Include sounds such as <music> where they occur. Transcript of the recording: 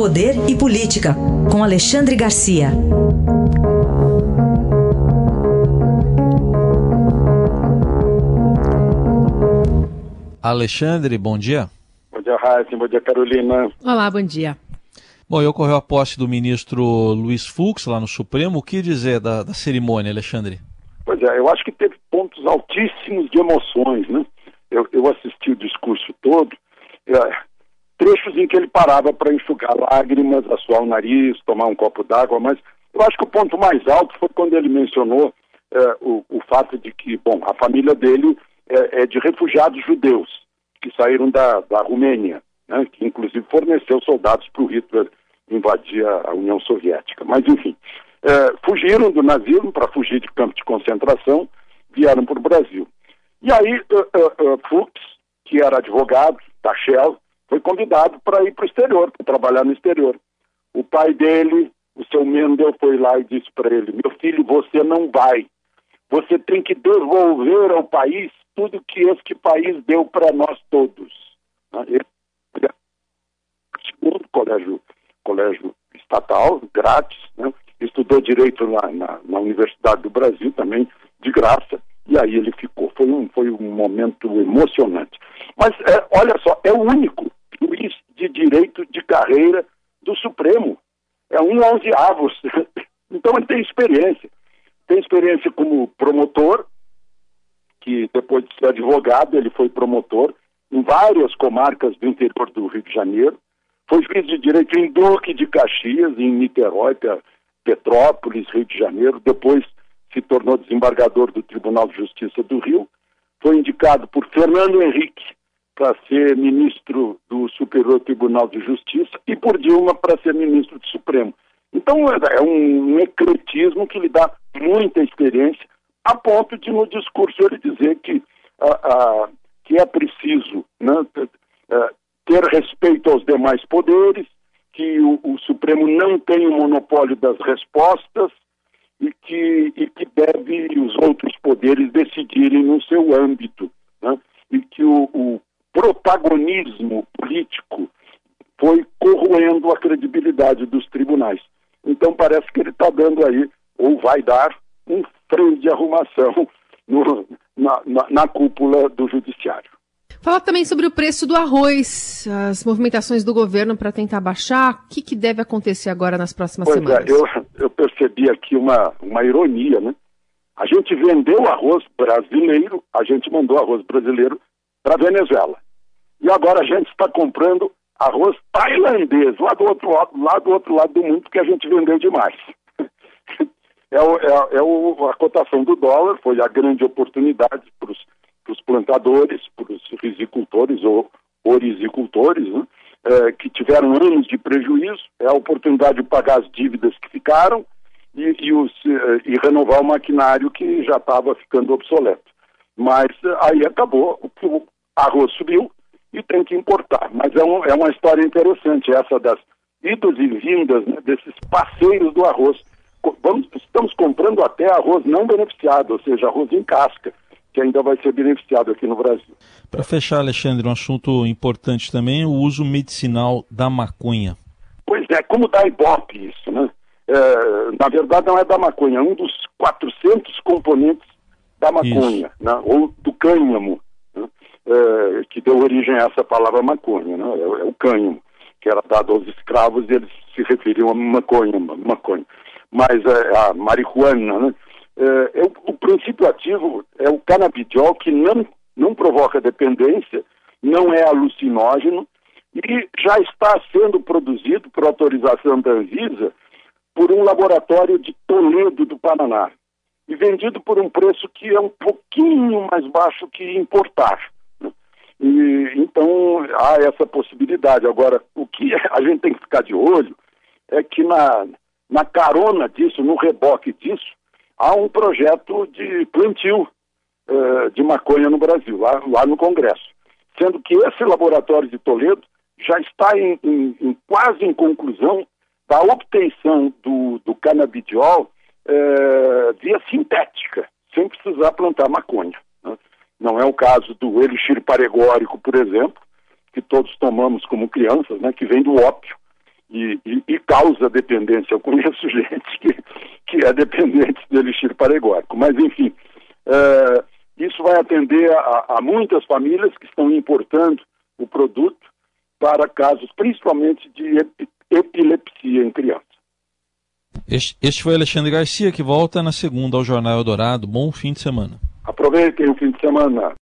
Poder e Política, com Alexandre Garcia. Alexandre, bom dia. Bom dia, Raíssa. Bom dia, Carolina. Olá, bom dia. Bom, e ocorreu a posse do ministro Luiz Fux lá no Supremo. O que dizer da, da cerimônia, Alexandre? Pois é, eu acho que teve pontos altíssimos de emoções, né? Eu, eu assisti o discurso todo, é, trechos em que ele parava para enxugar lágrimas, assoar o nariz, tomar um copo d'água, mas eu acho que o ponto mais alto foi quando ele mencionou é, o, o, fato de que, bom, a família dele é, é de refugiados judeus que saíram da, da Romênia, né, que inclusive forneceu soldados para o Hitler invadir a União Soviética. Mas, enfim, é, fugiram do nazismo para fugir de campo de concentração, vieram para o Brasil. E aí, uh, uh, uh, Fuchs, que era advogado da Shell, foi convidado para ir para o exterior, para trabalhar no exterior. O pai dele, o seu Mendel, foi lá e disse para ele: Meu filho, você não vai. Você tem que devolver ao país tudo que este país deu para nós todos. Né? Ele, segundo colégio, colégio estatal, grátis, né? estudou direito lá na, na Universidade do Brasil também, de graça, e aí ele ficou. Foi um, foi um momento emocionante. Mas é, olha só, é o único direito de carreira do Supremo. É um onzeavos. <laughs> então ele tem experiência. Tem experiência como promotor, que depois de ser advogado, ele foi promotor em várias comarcas do interior do Rio de Janeiro. Foi juiz de direito em Duque de Caxias, em Niterói, Petrópolis, Rio de Janeiro. Depois se tornou desembargador do Tribunal de Justiça do Rio. Foi indicado por Fernando Henrique para ser ministro do Superior Tribunal de Justiça e por Dilma para ser ministro do Supremo. Então é um, um ecletismo que lhe dá muita experiência, a ponto de no discurso ele dizer que, que é preciso né, ter respeito aos demais poderes, que o, o Supremo não tem o monopólio das respostas e que, e que deve os outros poderes decidirem no seu âmbito. Que o, o protagonismo político foi corroendo a credibilidade dos tribunais. Então parece que ele está dando aí, ou vai dar, um freio de arrumação no, na, na, na cúpula do judiciário. Fala também sobre o preço do arroz, as movimentações do governo para tentar baixar. O que, que, deve acontecer agora nas próximas pois é, semanas? É, eu, eu percebi aqui uma, uma ironia, né? A gente vendeu arroz brasileiro, a gente mandou arroz brasileiro para a Venezuela. E agora a gente está comprando arroz tailandês, lá do outro lado, lá do outro lado do mundo, porque a gente vendeu demais. <laughs> é, o, é, é o, a cotação do dólar, foi a grande oportunidade para os plantadores, para os risicultores ou orisicultores, né? é, que tiveram anos de prejuízo, é a oportunidade de pagar as dívidas que ficaram e, e, os, é, e renovar o maquinário que já estava ficando obsoleto. Mas aí acabou, o arroz subiu, e tem que importar. Mas é, um, é uma história interessante essa das idas e vindas né, desses parceiros do arroz. Vamos, estamos comprando até arroz não beneficiado, ou seja, arroz em casca, que ainda vai ser beneficiado aqui no Brasil. Para fechar, Alexandre, um assunto importante também, o uso medicinal da maconha. Pois é, como dá ibope isso, né? É, na verdade não é da maconha, é um dos 400 componentes da maconha, né? ou do cânhamo é, que deu origem a essa palavra maconha, né? é, é, o cânhamo, que era dado aos escravos e eles se referiam a maconha, maconha. Mas é, a marihuana, né? É, é, o, o, princípio ativo é o canabidiol, que não, não provoca dependência, não é alucinógeno e já está sendo produzido por autorização da Anvisa por um laboratório de Toledo, do Paraná, e vendido por um preço que é um pouquinho mais baixo que importar. E, então há essa possibilidade. Agora, o que <laughs> a gente tem que ficar de olho é que na, na carona disso, no reboque disso, há um projeto de plantio uh, de maconha no Brasil, lá, lá no Congresso. Sendo que esse laboratório de Toledo já está em, em, em quase em conclusão da obtenção do, do canabidiol uh, via sintética, sem precisar plantar maconha. Não é o caso do elixir paregórico, por exemplo, que todos tomamos como crianças, né, que vem do ópio e, e, e, causa dependência. Eu conheço <laughs> gente que, que é dependente do elixir paregórico. Mas, enfim, é, isso vai atender a, a, muitas famílias que estão importando o produto para casos principalmente de epilepsia em criança. Este, este foi Alexandre Garcia, que volta na segunda ao Jornal Eldorado. Bom fim de semana. Aproveitem o fim de semana.